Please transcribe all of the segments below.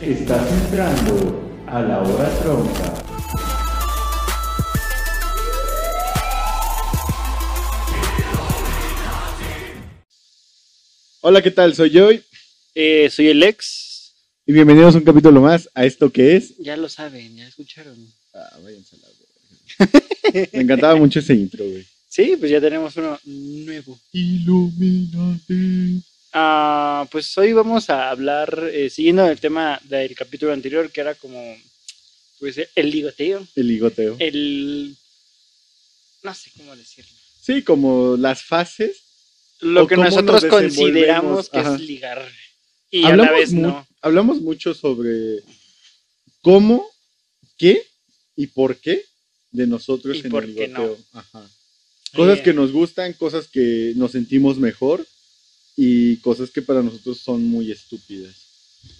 Estás entrando a la hora tronca. Hola, ¿qué tal? Soy Joy Eh, soy el ex. y bienvenidos a un capítulo más a esto que es. Ya lo saben, ya escucharon. Ah, váyanse a la verga. Me encantaba mucho ese intro, güey. Sí, pues ya tenemos uno nuevo. Illuminati. Ah, pues hoy vamos a hablar, eh, siguiendo el tema del capítulo anterior, que era como, pues, el ligoteo. El ligoteo. El. No sé cómo decirlo. Sí, como las fases. Lo que nosotros nos consideramos que ajá. es ligar. Y a la hablamos, vez no. hablamos mucho sobre cómo, qué y por qué de nosotros Y en por el qué ligoteo. Ajá. Cosas Eh, que nos gustan, cosas que nos sentimos mejor y cosas que para nosotros son muy estúpidas.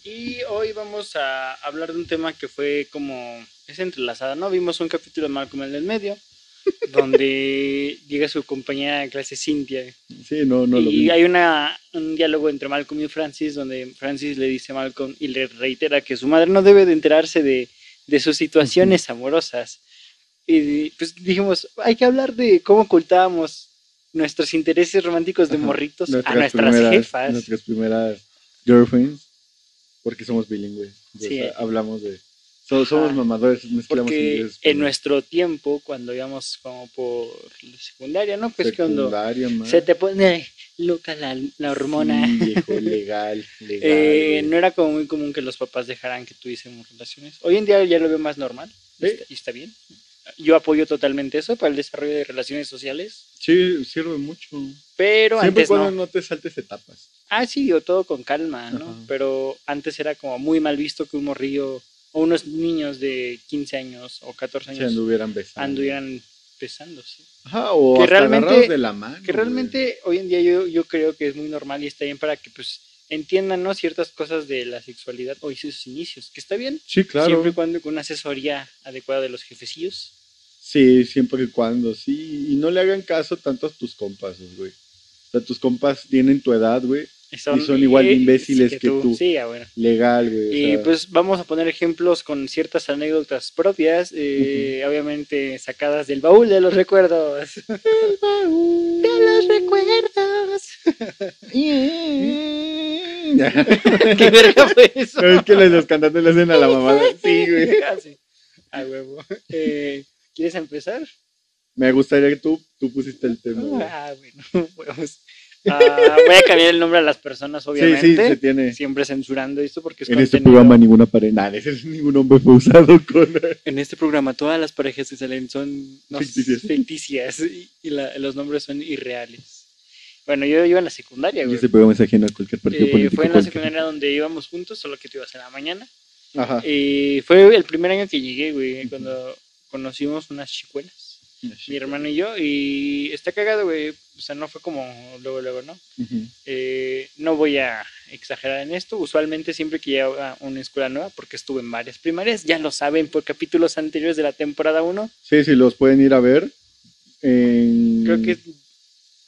Y hoy vamos a hablar de un tema que fue como, es entrelazada, ¿no? Vimos un capítulo de Malcolm en el medio, donde llega su compañera de clase Cintia. Sí, no, no lo y vi. hay una, un diálogo entre Malcolm y Francis, donde Francis le dice a Malcolm y le reitera que su madre no debe de enterarse de, de sus situaciones amorosas. Y pues dijimos, hay que hablar de cómo ocultábamos nuestros intereses románticos de Ajá. morritos a nuestras jefas. Nuestras primeras girlfriends, porque somos bilingües. Sí. hablamos de. so- somos mamadores, mezclamos Porque inglés. en nuestro tiempo, cuando íbamos como por la secundaria, ¿no? Pues cuando Secundaria, man. se te pone loca la, la hormona, Sí, viejo, legal, legal. eh, no era como muy común que los papás dejaran que tuviésemos relaciones. Hoy en día ya lo veo más normal Sí. y está bien. Yo apoyo totalmente eso para el desarrollo de relaciones sociales, Sí, sirve mucho. pero Siempre antes cuando no. no. te saltes etapas. Ah, sí, o todo con calma, ¿no? Ajá. Pero antes era como muy mal visto que un morrillo o unos niños de 15 años o 14 Si años anduvieran besando. anduvieran besando, sí. Ajá, o Que realmente- de la mano. Que realmente hoy en día yo, yo creo que es muy normal y está bien para que pues entiendan ¿no? ciertas cosas de la sexualidad o sus inicios, que está bien. Sí, claro. siempre y cuando con una asesoría adecuada de los jefecillos. Sí, siempre y cuando, sí. Y no le hagan caso tanto a tus compas, güey. O sea, tus compas tienen tu edad, güey. Y son igual de imbéciles que tú. Sí, ah, bueno. Legal, güey. o Y sea, pues vamos a poner ejemplos con ciertas anécdotas propias, eh, obviamente sacadas del baúl de los recuerdos. de los recuerdos. ¿Qué verga fue eso? es que los cantantes le hacen a la mamada. Sí, güey. Ah, sí. A huevo. Eh, ¿Quieres empezar? Me gustaría que tú, tú pusiste el tema. Ah, bueno. Vamos. Ah, voy a cambiar el nombre a las personas, Sí, obviamente. sí, se tiene. Siempre censurando esto porque es En este contenido- programa ninguna ese ningún nombre fue usado con. En este programa todas las parejas que salen son no, Ficticias. ficticias y, y la- los nombres son irreales. Bueno, yo iba en la secundaria, güey. este programa es ajeno a cualquier partido Eh, político. fue en la cualquier- secundaria donde íbamos juntos, solo que tú ibas en la mañana. Ajá. Y fue el primer año que llegué, güey, cuando conocimos unas chicuelas. mi hermano y yo, y está cagado, güey. O sea, no fue como luego, luego, ¿no? Eh, no voy a exagerar en esto. Usualmente siempre que llegaba a una escuela nueva, porque estuve en varias primarias, ya lo saben por capítulos anteriores de la temporada 1, Sí, sí, los pueden ir a ver. En creo que es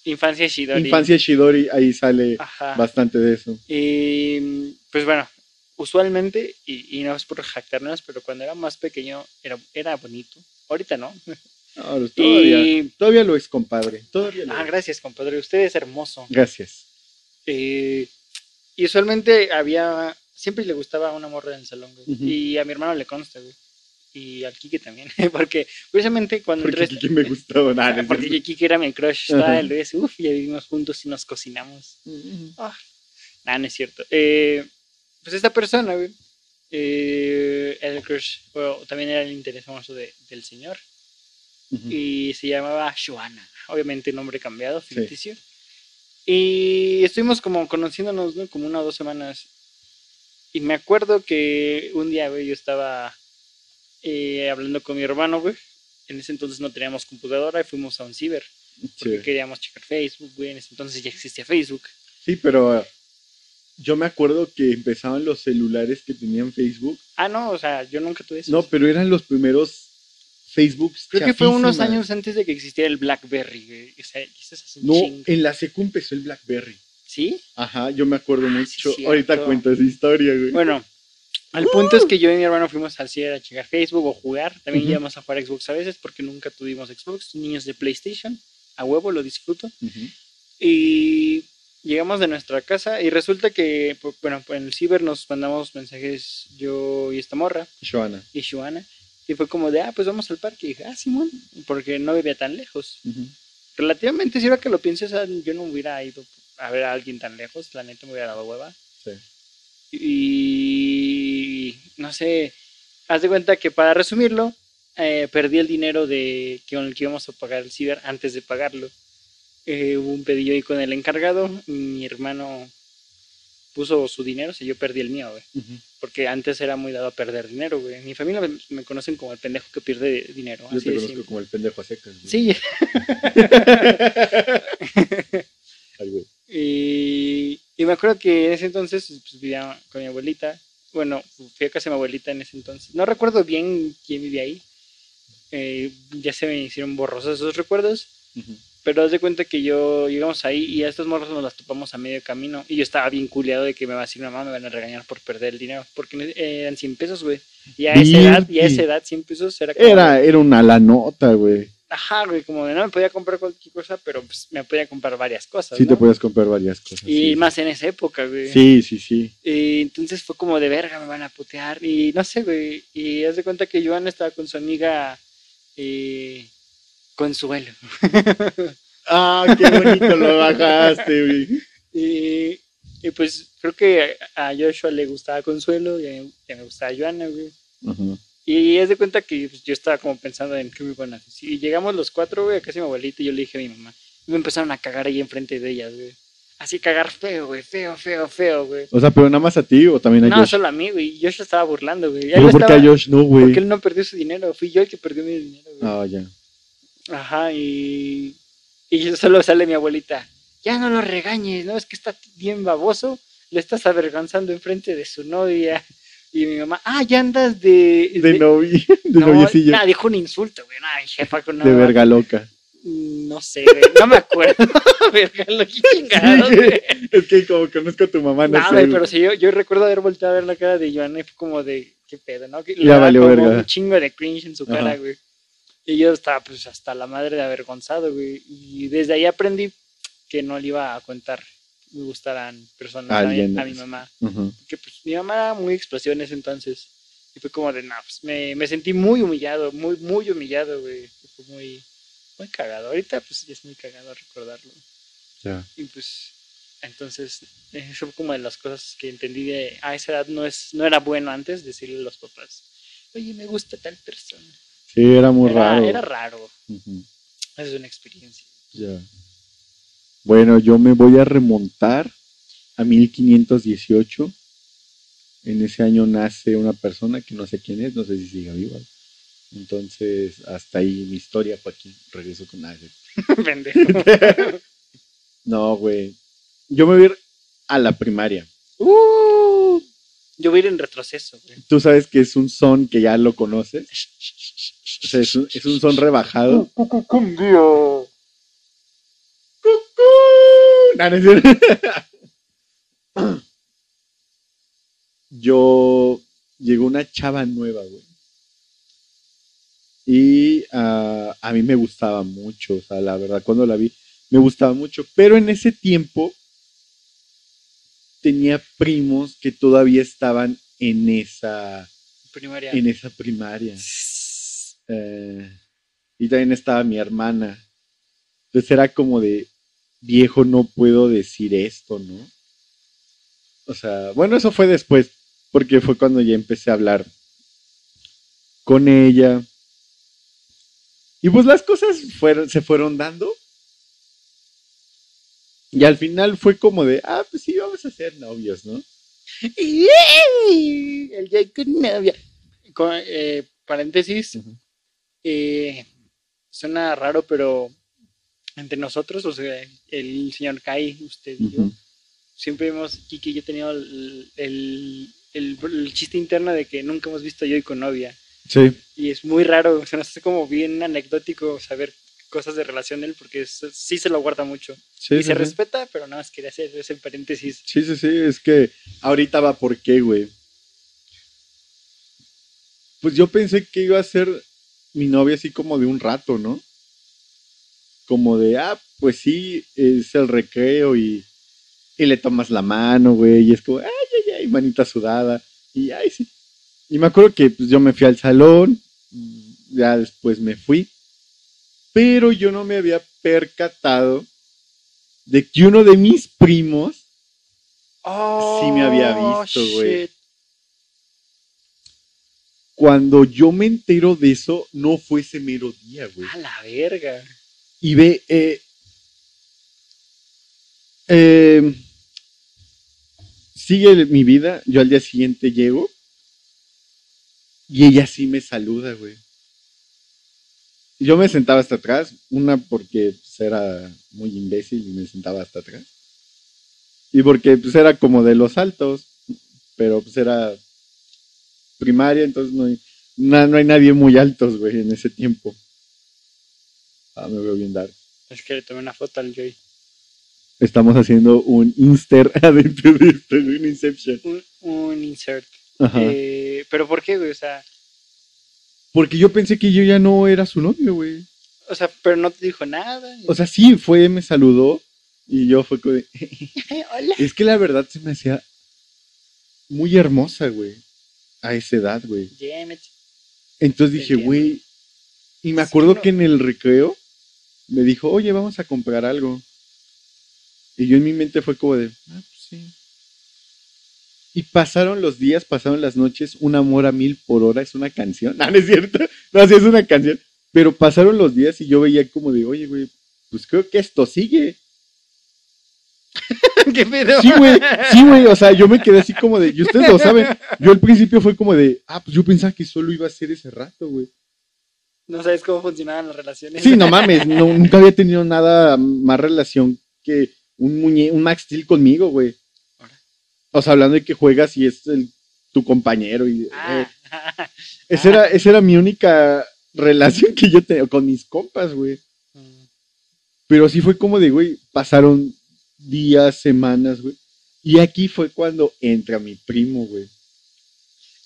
Infancia Shidori. Infancia Shidori, ahí sale Ajá. bastante de eso. Y pues bueno, usualmente, y, y no es por jactarnos, pero cuando era más pequeño era, era bonito. Ahorita no. No, todavía, Y- todavía lo es, compadre. Todavía lo Ah, es. gracias, compadre. Usted es hermoso. Gracias. Eh, y usualmente había, siempre le gustaba una morra en el salón, güey. Y a mi hermano le consta, güey. Y al Kike también, porque precisamente cuando Porque entré... Kiki me gustaba. Nada, porque. Kike era mi crush, Ajá. style, güey. Uf, ya vivimos juntos y nos cocinamos. Ah, nada, no es cierto. Eh, pues esta persona, güey, eh, era el crush, o también era el interés famoso de- del señor. Y se llamaba Joana, obviamente nombre cambiado, ficticio. Y estuvimos como conociéndonos, ¿no? Como una o dos semanas. Y me acuerdo que un día, güey, yo estaba eh, hablando con mi hermano, güey. En ese entonces no teníamos computadora y fuimos a un ciber. Porque Sí. queríamos checar Facebook, güey. En ese entonces ya existía Facebook. Sí, pero yo me acuerdo que empezaban los celulares que tenían Facebook. Ah, no, o sea, yo nunca tuve eso. No, pero eran los primeros Facebook. Creo que fue unos años antes de que existiera el Blackberry, güey. O sea, es No, chingo. en la secu empezó el BlackBerry. ¿Sí? Ajá, yo me acuerdo Ah, mucho. Ahorita cuento esa historia, güey. Bueno, El punto es que yo y mi hermano fuimos al ciber a checar Facebook o jugar. También íbamos a jugar Xbox a veces porque nunca tuvimos Xbox. Niños de PlayStation, a huevo lo disfruto. Y llegamos de nuestra casa y resulta que, bueno, en el ciber nos mandamos mensajes yo y esta morra. Joana. Y Joana. Y fue como de, ah, pues vamos al parque. Y dije, ah, Simón, porque no vivía tan lejos. Relativamente, si ahora que lo pienses, yo no hubiera ido a ver a alguien tan lejos, la neta me hubiera dado hueva. Sí. Y no sé, haz de cuenta que para resumirlo, eh, perdí el dinero de con el que íbamos a pagar el ciber antes de pagarlo. Eh, hubo un pedillo ahí con el encargado, mi hermano puso su dinero, o sea, yo perdí el mío, güey. Porque antes era muy dado a perder dinero, güey. Mi familia me, conocen como el pendejo que pierde dinero. Yo te conozco como el pendejo a secas, Sí. Y, me acuerdo que en ese entonces pues, vivía con mi abuelita. Bueno, fui a casa de mi abuelita en ese entonces. No recuerdo bien quién vivía ahí. Eh, ya se me hicieron borrosos esos recuerdos. Pero haz de cuenta que yo llegamos ahí y a estos morros nos las topamos a medio camino. Y yo estaba bien culeado de que me va a decir mamá, me van a regañar por perder el dinero. Porque eran 100 pesos, güey. Y a esa edad, y a esa edad 100 pesos era Era, era una la nota, güey. Ajá, güey, como de no me podía comprar cualquier cosa, pero pues me podía comprar varias cosas. Sí, te podías comprar varias cosas. Y más en esa época, güey. Sí, sí, sí. Y entonces fue como de verga, me van a putear. Y no sé, güey. Y haz de cuenta que Joan estaba con su amiga eh, Consuelo. ah, qué bonito lo bajaste, güey. Y, y, pues creo que a Joshua le gustaba Consuelo y a mí, me gustaba Joana, güey. Y es de cuenta que pues, yo estaba como pensando en qué me iban a hacer. Y llegamos los cuatro, güey, a casa mi abuelita y yo le dije a mi mamá. Y me empezaron a cagar ahí enfrente de ellas, güey. Así cagar feo, güey, feo, feo, feo, güey. O sea, pero nada más a ti o también a no, Josh. No, solo a mí, güey. Josh estaba burlando, güey. ¿Pero por qué a Josh no, güey? Porque él no perdió su dinero. Fui yo el que perdió mi dinero, güey. Ah, ya. Ajá, y. Y solo sale mi abuelita. Ya no lo regañes, ¿no? Es que está bien baboso. Le estás avergonzando enfrente de su novia. Y mi mamá, ah, ya andas de. De, de novia, de no, Nada, dijo un insulto, güey. Nada, jefa con De verga loca. No sé, güey, no me acuerdo. verga loca, chingado, güey. Es que como conozco a tu mamá, no sé. pero sí, yo, yo recuerdo haber volteado a ver la cara de Joana y fue como de, qué pedo, ¿no? Que ya valió como verga. un chingo de cringe en su cara, güey. Y yo estaba, pues, hasta la madre de avergonzado, güey. Y desde ahí aprendí que no le iba a contar me gustaran personas a, mi, mamá. Que pues mi mamá era muy explosiva en ese entonces. Y fue como de, no, pues me, me sentí muy humillado, muy, muy humillado, güey. Fue muy, muy cagado. Ahorita pues ya es muy cagado recordarlo. Ya. Y pues entonces, eso fue como de las cosas que entendí de, a esa edad no, es, no era bueno antes decirle a los papás, oye, me gusta tal persona. Sí, era muy raro. Era raro. Esa es una experiencia. Ya. Bueno, yo me voy a remontar a 1518. En ese año nace una persona que no sé quién es, no sé si sigue viva. Entonces, hasta ahí mi historia, Joaquín. Regreso con nadie. no, güey. Yo me voy a ir a la primaria. Uh, yo voy a ir en retroceso, güey. Tú sabes que es un son que ya lo conoces. O sea, es un, es un son rebajado. Yo llegó una chava nueva, güey. Y ah, a mí me gustaba mucho, o sea, la verdad, cuando la vi, me gustaba mucho. Pero en ese tiempo tenía primos que todavía estaban en esa primaria. En esa primaria. Eh, y también estaba mi hermana. Entonces era como de, viejo, no puedo decir esto, ¿no? O sea, bueno, eso fue después, porque fue cuando ya empecé a hablar con ella. Y pues las cosas fueron, se fueron dando. Y al final fue como de, ah, pues sí, vamos a ser novios, ¿no? El ya con novia. Eh, paréntesis. Eh, suena raro, pero entre nosotros, o sea, el señor Kai, usted y yo, siempre hemos, Kiki y yo, tenido el, el, el, chiste interno de que nunca hemos visto yo y con novia. Sí. Y es muy raro, o sea, nos hace como bien anecdótico saber cosas de relación de él, porque sí se lo guarda mucho. Sí, y se respeta, pero nada más quería hacer ese paréntesis. Sí, sí, sí, es que ahorita va por qué, güey. pues yo pensé que iba a ser mi novia así como de un rato, ¿no? Como de, ah, pues sí, es el recreo y, y le tomas la mano, güey, y es como, ay, ay, ay, manita sudada, y ay, sí. Y me acuerdo que pues, yo me fui al salón, ya después me fui, pero yo no me había percatado de que uno de mis primos Sí me había visto, güey. Cuando yo me entero de eso, no fue ese mero día, güey. A la verga. Y ve, eh, eh, sigue mi vida, yo al día siguiente llego y ella sí me saluda, güey. Yo me sentaba hasta atrás, una porque pues, era muy imbécil y me sentaba hasta atrás. Y porque pues era como de los altos, pero pues era primaria, entonces no hay, na- no hay nadie muy altos, güey, en ese tiempo. Ah, me veo bien dar. Es que le tomé una foto al Joy. Estamos haciendo un inster adentro de esto, güey, un Inception. Un, un insert. Ajá. Eh, pero ¿por qué, güey? O sea, Porque yo pensé que yo ya no era su novio, güey. o sea, pero no te dijo nada. O sea, sí, fue, me saludó y yo fue como de, hola. Es que la verdad se me hacía muy hermosa, güey. A esa edad, güey. Damn it. Entonces dije, güey. Y me acuerdo que en el recreo me dijo, oye, vamos a comprar algo. Y yo en mi mente fue como de, ah, pues sí. Y pasaron los días, pasaron las noches, un amor a mil por hora es una canción. No, no es cierto. No, sí es una canción. Pero pasaron los días y yo veía como de, oye, güey, pues creo que esto sigue. ¿Qué pedo? Sí, güey, sí, güey, o sea, yo me quedé así como de, y ustedes lo saben, yo al principio fue como de, ah, pues yo pensaba que solo iba a ser ese rato, güey. No sabes cómo funcionaban las relaciones. Sí, no mames, no, nunca había tenido nada más relación que un muñe un Max Steel conmigo, güey. Ahora. O sea, hablando de que juegas y es el- tu compañero y... Ah, eh, esa, era, esa era mi única relación que yo tenía con mis compas, güey. mm, Pero sí fue como de, güey, pasaron días, semanas, güey. Y aquí fue cuando entra mi primo, güey.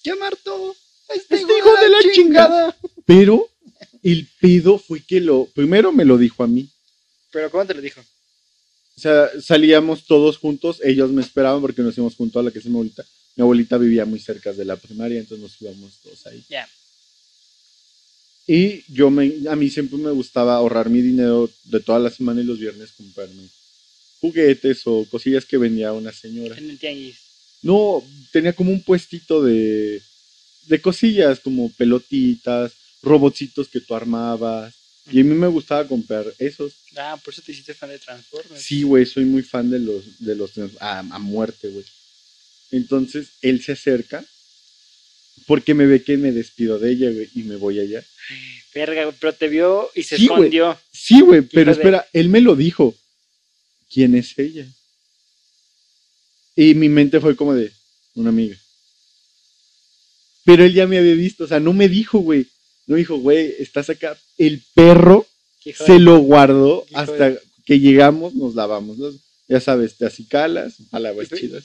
Ya Marto. Este hijo de la chingada. Pero el pedo fue que lo. Primero me lo dijo a mí. Pero ¿cómo te lo dijo? O sea, salíamos todos juntos. Ellos me esperaban porque nos íbamos junto a la que es mi abuelita. Mi abuelita vivía muy cerca de la primaria, entonces nos íbamos todos ahí. Ya. Y yo me, a mí siempre me gustaba ahorrar mi dinero de toda la semana y los viernes comprarme juguetes o cosillas que vendía una señora. En el tianguis. No, tenía como un puestito de, de cosillas, como pelotitas, robotcitos que tú armabas. Y a mí me gustaba comprar esos. Ah, por eso te hiciste fan de Transformers. Sí, güey, soy muy fan de los, de los a, a muerte, güey. Entonces, él se acerca porque me ve que me despido de ella, güey, y me voy allá. Verga, pero te vio y se Sí, escondió. Sí, güey, pero espera, él me lo dijo. ¿Quién es ella? Y mi mente fue como de una amiga. Pero él ya me había visto, o sea, no me dijo, güey. No dijo, güey, estás acá. El perro se lo guardó hasta que llegamos, nos lavamos. Ya sabes, te acicalas, palabras chidas.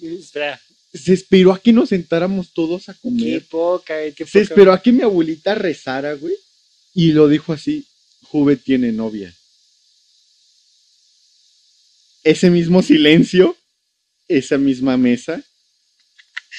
Espera, Se esperó a que nos sentáramos todos a qué comer. poca, güey, qué Se poca. esperó a que mi abuelita rezara, güey. Y lo dijo así, Juve tiene novia. Ese mismo silencio, esa misma mesa.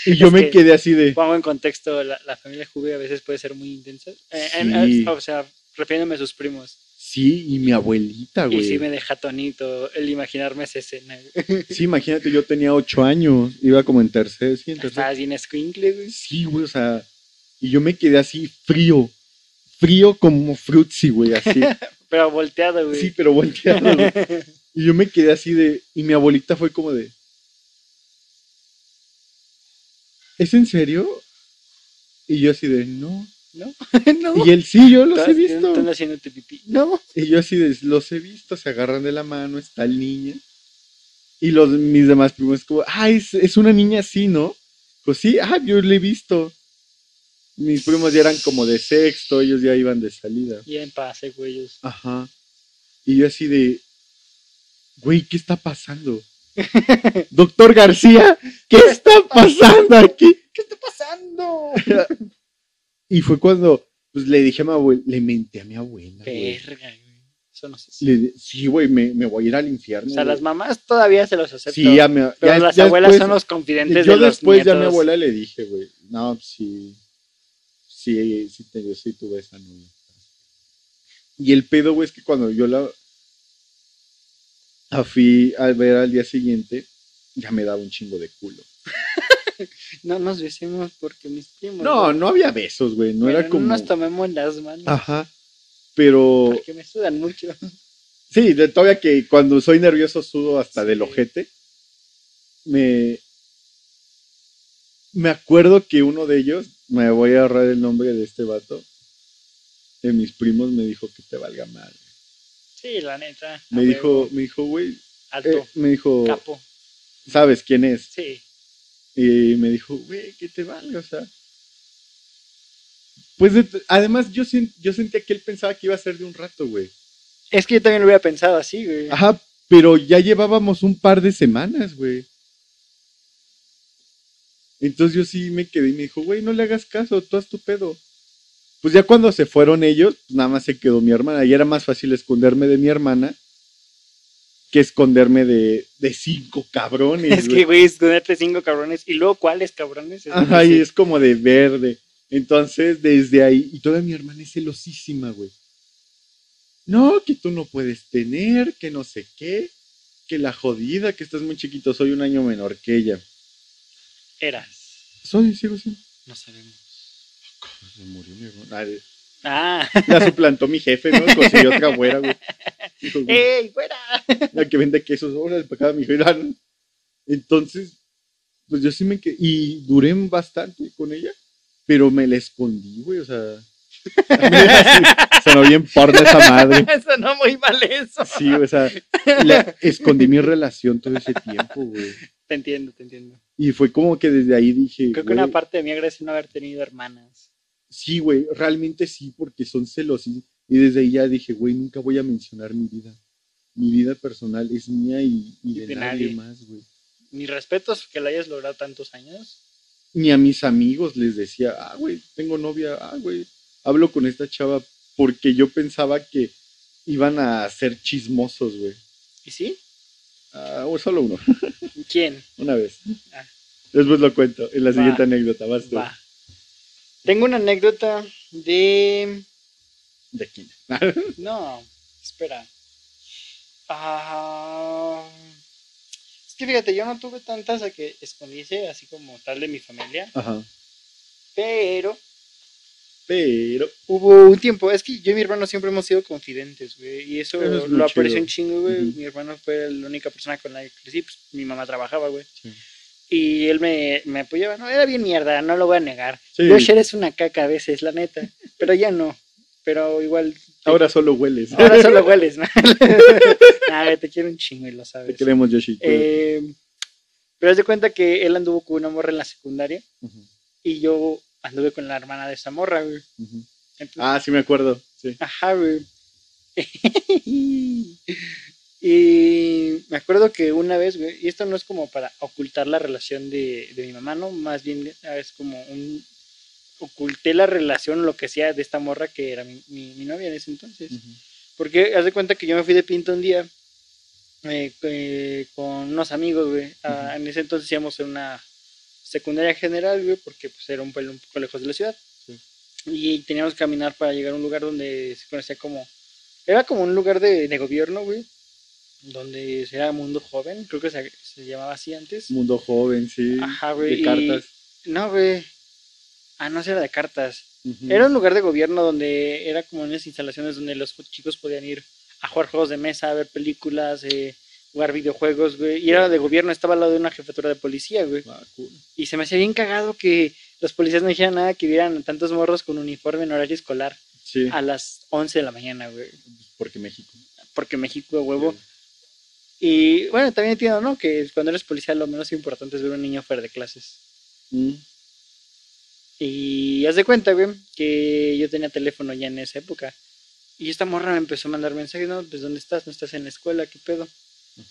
Y yo Es me que- quedé así de... Pongo en contexto, la, la familia Juve a veces puede ser muy intensa. Eh, Sí. en- o sea, refiriéndome a sus primos. Sí, y mi abuelita, Y güey. sí me deja tonito el imaginarme esa escena. güey. Sí, imagínate, yo tenía ocho años, iba como en tercer, sí, en tercer. Estabas bien escuincle, güey. Sí, güey, o sea, y yo me quedé así frío, frío como frutzi, güey, así. Pero volteado, güey. sí, pero volteado, güey. Y yo me quedé así de, y mi abuelita fue como de, ¿es en serio? Y yo así de, no. ¿No? no. Y él, sí, yo los he visto. Están haciéndote pipí. No. Y yo así de, los he visto, se agarran de la mano, está el niño. Y los, mis demás primos como, ah, es, es una niña así, ¿no? Pues sí, ah, yo le he visto. Mis primos ya eran como de sexto, ellos ya iban de salida. Y en pase, güey. ellos. Ajá. Y yo así de, güey, ¿qué está pasando? Doctor García, ¿qué está pasando aquí? ¿Qué está pasando? Y fue cuando pues, le dije a mi abuela, le menté a mi abuela. Verga, güey. Eso no sé. Le di- sí, güey, me, me voy a ir al infierno. O sea, güey. las mamás todavía se los aceptan. Sí, a mi, pero ya- las ya abuelas después- son los confidentes Yo de los después ya a mi abuela le dije, güey, no, sí, sí, sí, te- yo sí tuve esa novia. Y el pedo, güey, es que cuando yo la fui a ver al día siguiente, ya me daba un chingo de culo. No nos besemos porque mis primos. No, güey. no había besos, güey, no era como... nos tomemos las manos. Ajá, pero... Porque me sudan mucho. Sí, de, todavía que cuando soy nervioso sudo hasta del ojete. Me. Me acuerdo que uno de ellos, me voy a ahorrar el nombre de este vato, de mis primos, me dijo que te valga mal. Sí, la neta. Me dijo, me dijo, güey, Alto. eh, me dijo, Capo. ¿sabes quién es? Sí. Y me dijo, güey, que te valga, o sea. Pues de- además yo, yo sentía que él pensaba que iba a ser de un rato, güey. Es que yo también lo hubiera pensado así, güey. Ajá, pero ya llevábamos un par de semanas, güey. Entonces yo sí me quedé y me dijo, güey, no le hagas caso, tú haz tu pedo. Pues ya cuando se fueron ellos, nada más se quedó mi hermana. Y era más fácil esconderme de mi hermana que esconderme de, de cinco cabrones. Es que, güey, esconderte cinco cabrones. Y luego, ¿cuáles cabrones? Es Ajá, y es como de verde. Entonces, desde ahí, y toda mi hermana es celosísima, güey. No, que tú no puedes tener, que no sé qué, que la jodida, que estás muy chiquito, soy un año menor que ella. Eras. Soy, sigo siendo. No sabemos. Se murió mi hermana. Ay, Ah. La suplantó mi jefe, ¿no? Consiguió otra güera, güey. Dijo, ¡Ey, fuera! la que vende quesos, ahora para acá, mi hija. ¿no? Entonces, pues yo sí me quedé, y duré bastante con ella, pero me la escondí, güey, o sea. Sonó bien porno esa madre. Eso no muy mal eso. Sí, o sea, la- escondí mi relación todo ese tiempo, güey. Te entiendo, te entiendo. Y fue como que desde ahí dije, Creo que una parte de mí agradece no haber tenido hermanas. Sí, güey, realmente sí, porque son celos. Y, desde ahí ya dije, güey, nunca voy a mencionar mi vida. Mi vida personal es mía y, y Y de, de nadie, nadie. más, güey. Mis respetos que la hayas logrado tantos años. Ni a mis amigos les decía, ah, güey, tengo novia, ah, güey, hablo con esta chava porque yo pensaba que iban a ser chismosos, güey. ¿Y sí? Ah, o solo uno, ¿Quién? una vez. Ah. Después lo cuento, en la Va. siguiente anécdota, vas tú. Va. Tengo una anécdota de. De quién. No, espera. Ah, es que fíjate, yo no tuve tantas a que escondiese así como tal de mi familia, Ajá. pero Pero, hubo un tiempo, es que yo y mi hermano siempre hemos sido confidentes, güey, y eso, Eso es muy lo chido. un chingo, güey. Mi hermano fue la única persona con la que crecí, pues mi mamá trabajaba, güey. Sí. Y él me, me apoyaba, no, era bien mierda, no lo voy a negar. Sí. Yosh eres una caca a veces, la neta, pero ya no, pero igual... ahora solo hueles. Ahora solo hueles, ¿no? Güey, te quiero un chingo y lo Te sabes. queremos, Yoshi. Eh, pero haz de cuenta que él anduvo con una morra en la secundaria y yo anduve con la hermana de esa morra, güey. Entonces, Ah, sí me acuerdo. Sí. Ajá, güey. y me acuerdo que una vez, güey, y esto no es como para ocultar la relación de, de mi mamá, ¿no? Más bien es como un... Oculté la relación, lo que sea, de esta morra que era mi, mi, mi novia en ese entonces. Porque haz de cuenta que yo me fui de pinto un día eh, eh, con unos amigos, güey. Ah, En ese entonces íbamos en una secundaria general, güey, porque pues era un pueblo un poco lejos de la ciudad. Sí. Y teníamos que caminar para llegar a un lugar donde se conocía como... Era como un lugar de, de gobierno, güey. Donde era Mundo Joven, creo que se, se llamaba así antes. Mundo joven, sí. Ajá, güey. De y- cartas. No, güey. Ah, no, era de cartas. Era un lugar de gobierno donde era como unas instalaciones donde los chicos podían ir a jugar juegos de mesa, a ver películas, eh, jugar videojuegos, güey. Y era de gobierno, estaba al lado de una jefatura de policía, güey. Ah, cool. Y se me hacía bien cagado que los policías no dijeran nada que vieran tantos morros con uniforme en horario escolar Sí, a las 11 de la mañana, güey. porque México. Porque México, de huevo. Y bueno, también entiendo, ¿no? Que cuando eres policía lo menos importante es ver a un niño fuera de clases. Mm. Y haz de cuenta, güey, que yo tenía teléfono ya en esa época. Y esta morra me empezó a mandar mensajes, no, pues ¿dónde estás? ¿No estás en la escuela? ¿Qué pedo?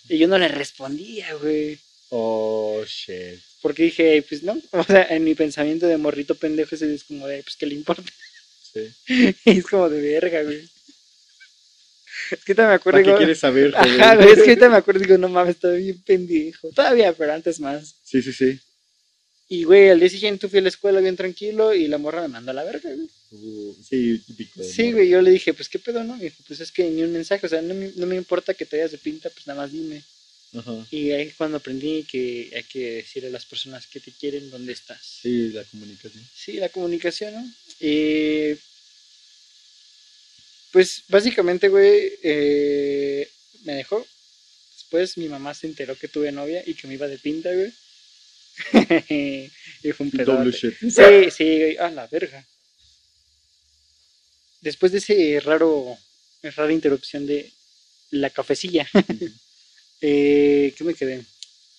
Y yo no le respondía, güey. Oh, shit. Porque dije, pues no, o sea, en mi pensamiento de morrito pendejo es como de, pues, ¿qué le importa? Sí. Y es como de verga, güey. Es que ahorita me acuerdo, ¿Para qué digo, quieres saber, ajá, es que ahorita me acuerdo, digo, no mames, estaba bien pendejo. Todavía, pero antes más. Sí, sí, sí. Y, güey, al día siguiente fui a la escuela bien tranquilo y la morra me mandó a la verga, güey. Uh, sí, típico. Sí, güey, yo le dije, pues, ¿qué pedo, no? Y dijo, pues, es que ni un mensaje, o sea, no me, no me importa que te vayas de pinta, pues, nada más dime. Ajá. Y ahí cuando aprendí que hay que decirle a las personas que te quieren dónde estás. Sí, la comunicación. Sí, la comunicación, ¿no? Eh, pues básicamente, güey, eh, me dejó. Después mi mamá se enteró que tuve novia y que me iba de pinta, güey. y fue un pedo. Double shit. Sí, sí, güey. A la verga. Después de ese raro, rara interrupción de la cafecilla, eh, ¿qué me quedé?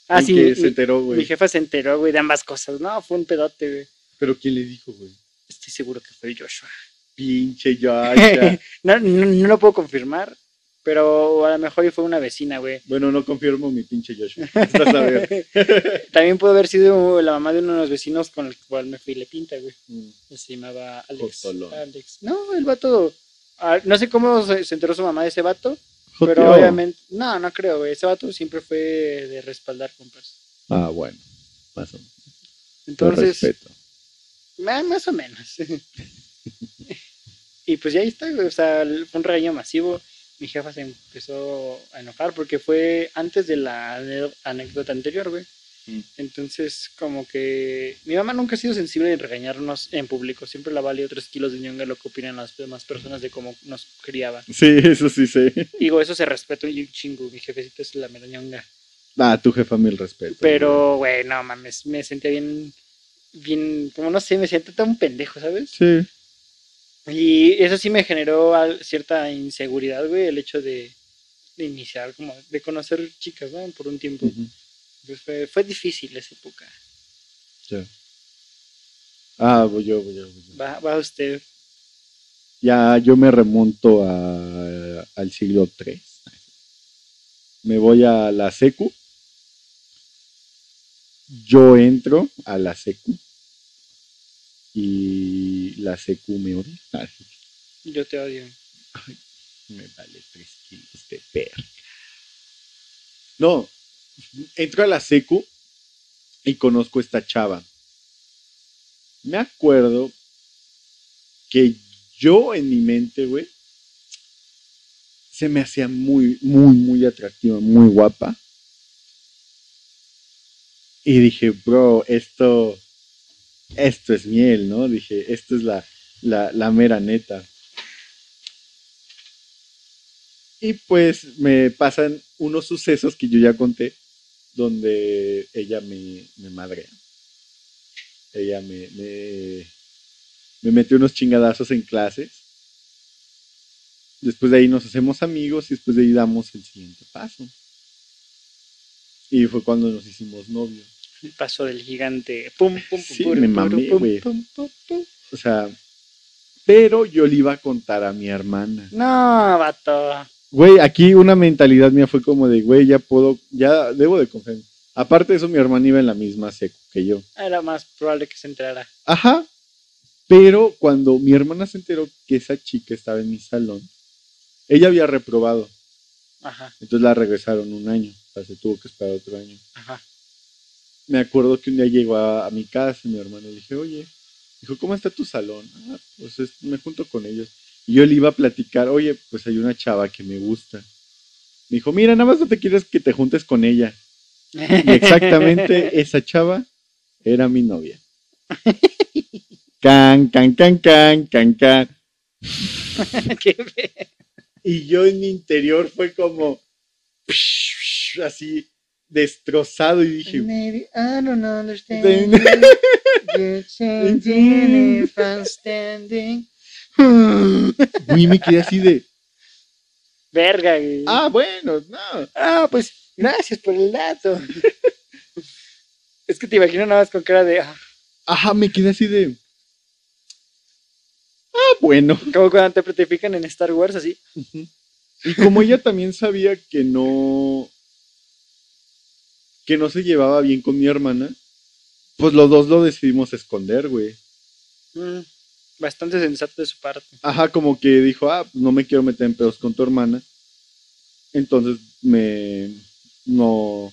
Ah, ¿En sí, qué mi, se enteró, mi güey. jefa se enteró, güey, de ambas cosas. No, fue un pedote, güey. Pero ¿quién le dijo, güey? Estoy seguro que fue Joshua. Pinche Yasha. no, no, no lo puedo confirmar, pero a lo mejor fue una vecina, güey. bueno, no confirmo mi pinche Joshua. También pudo haber sido la mamá de uno de los vecinos con el cual me fui le pinta, güey. Mm, Se llamaba Alex. Alex. No, el vato. ah, no sé cómo se, se enteró su mamá de ese vato, pero obviamente. No, no creo, güey. Ese vato siempre fue de respaldar compas. Ah, bueno. Más o menos. Entonces, respeto. Ah, más o menos. Y pues ya ahí está, güey. O sea, fue un regaño masivo. Mi jefa se empezó a enojar porque fue antes de la anécdota anterior, güey. Mm. Entonces, como que mi mamá nunca ha sido sensible en regañarnos en público. Siempre la valió tres kilos de ñonga lo que opinan las demás personas de cómo nos criaban. Sí, eso sí sé. Digo, eso se respetó y un chingo. Mi jefecita es la mera ñonga. Ah, tu jefa mil respeto. Pero, güey, no mames, me sentía bien, bien, como no sé, me sentía tan pendejo, ¿sabes? Sí. Y eso sí me generó cierta inseguridad, güey, el hecho de, de iniciar, como de conocer chicas, ¿no? Por un tiempo. Pues fue, fue difícil esa época. Ya. Ah, voy yo, voy yo, voy yo. Va, va usted. Ya yo me remonto a- al siglo III. Me voy a la secu. Yo entro a la secu. Y la secu me odia. Ay, Yo te odio. me vale tres kilos de perra. No, entro a la secu y conozco a esta chava. Me acuerdo que yo en mi mente, güey, se me hacía muy, muy, muy atractiva, muy guapa. Y dije, bro, esto, esto es miel, ¿no? Dije, esto es la, la, la mera neta. Y pues me pasan unos sucesos que yo ya conté, donde ella me, me madrea. Ella me, me, me mete unos chingadazos en clases. Después de ahí nos hacemos amigos y después de ahí damos el siguiente paso. Y fue cuando nos hicimos novios. El paso del gigante. Pum, pum, pum, Sí, pum, me pum, mamé, pum, pum, pum, pum. O sea, pero yo le iba a contar a mi hermana. No, vato. Güey, aquí una mentalidad mía fue como de, güey, ya puedo, ya debo de confiar. Aparte de eso, mi hermana iba en la misma secu que yo. Era más probable que se enterara. Ajá. Pero cuando mi hermana se enteró que esa chica estaba en mi salón, ella había reprobado. Ajá, Entonces la regresaron un año. O sea, se tuvo que esperar otro año. ajá. Me acuerdo que un día llegó a, a mi casa y mi hermano le dije, oye, dijo, ¿cómo está tu salón? Ah, pues es- me junto con ellos. Y yo le iba a platicar, oye, pues hay una chava que me gusta. Me dijo, mira, nada más no te quieres que te juntes con ella. Y exactamente esa chava era mi novia. Can, can, can, can, can, can. Qué Y yo en mi interior fue como así destrozado y dije, Maybe I don't understand. Then- You're changing if I'm standing. y me quedé así de, Verga, güey. ah, bueno, no. Ah, pues gracias por el dato. es que te imagino nada más con cara de. ah, Ajá, me quedé así de, ah, bueno. como cuando te pretifican en Star Wars, así. Y como ella también sabía que no, que no se llevaba bien con mi hermana, pues los dos lo decidimos esconder, güey. Mm, bastante sensato de su parte. Ajá, como que dijo, ah, no me quiero meter en pedos con tu hermana. Entonces me, no,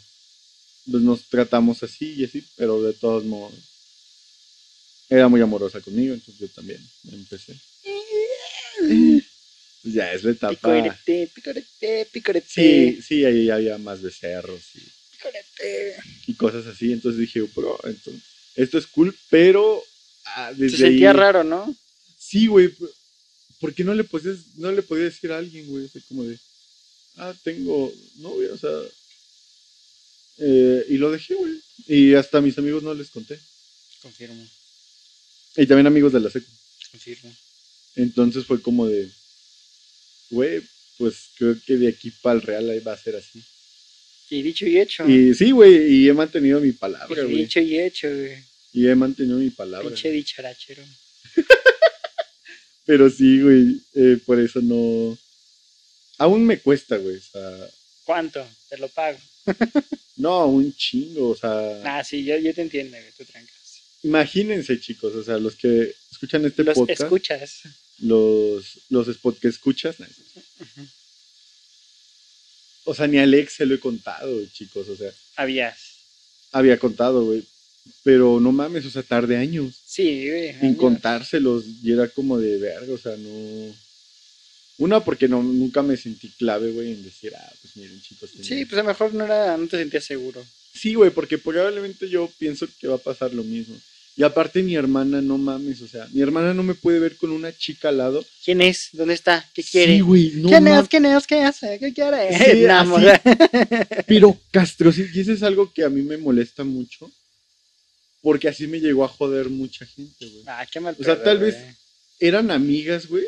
pues nos tratamos así y así, pero de todos modos, era muy amorosa conmigo, entonces yo también empecé. Pues ya es la etapa. Picorete, picorete, picorete. Sí, sí, ahí había más becerros y, Y cosas así, entonces dije, bro, entonces, esto es cool, pero ah, Se sentía ahí- raro, ¿no? Sí, güey. ¿Por qué no le podías, no le podía decir a alguien, güey? O sea, como de, ah, tengo novia, o sea. eh, y lo dejé, güey. Y hasta a mis amigos no les conté. Confirmo, Y también amigos de la secu. confirmo. Entonces fue como de, güey, pues creo que de aquí para el real ahí va a ser así. Y dicho y hecho. Y sí, güey, y he mantenido mi palabra, güey. dicho y hecho, güey. Y he mantenido mi palabra. Pinche dicharachero. Pero sí, güey, eh, por eso no. Aún me cuesta, güey. O sea, ¿Cuánto? Te lo pago. no, un chingo, o sea. Ah, sí, yo, yo te entiendo, güey, tú trancas. Imagínense, chicos, o sea, los que escuchan este Los podcast, escuchas. los, los spot que escuchas, no, o sea, ni a Alex se lo he contado, chicos, o sea, Habías. había contado, güey, pero no mames, o sea, tarde años Sí, güey. años. contárselos y era como de verga, o sea, no... Una, porque no, nunca me sentí clave, güey, en decir, ah, pues miren, chicos. Sí, pues a lo mejor no, era, no te sentías seguro. Sí, güey, porque probablemente yo pienso que va a pasar lo mismo. Y aparte mi hermana, no mames, o sea, mi hermana no me puede ver con una chica al lado. ¿Quién es? ¿Dónde está? ¿Qué quiere? Sí, güey, no ¿Quién es? ¿Quién es? ¿Qué hace? ¿Qué quiere? Sí. Pero Castro, sí, y eso es algo que a mí me molesta mucho. Porque así me llegó a joder mucha gente, güey. Ah, qué mal O sea, tal vez- Eran amigas, güey.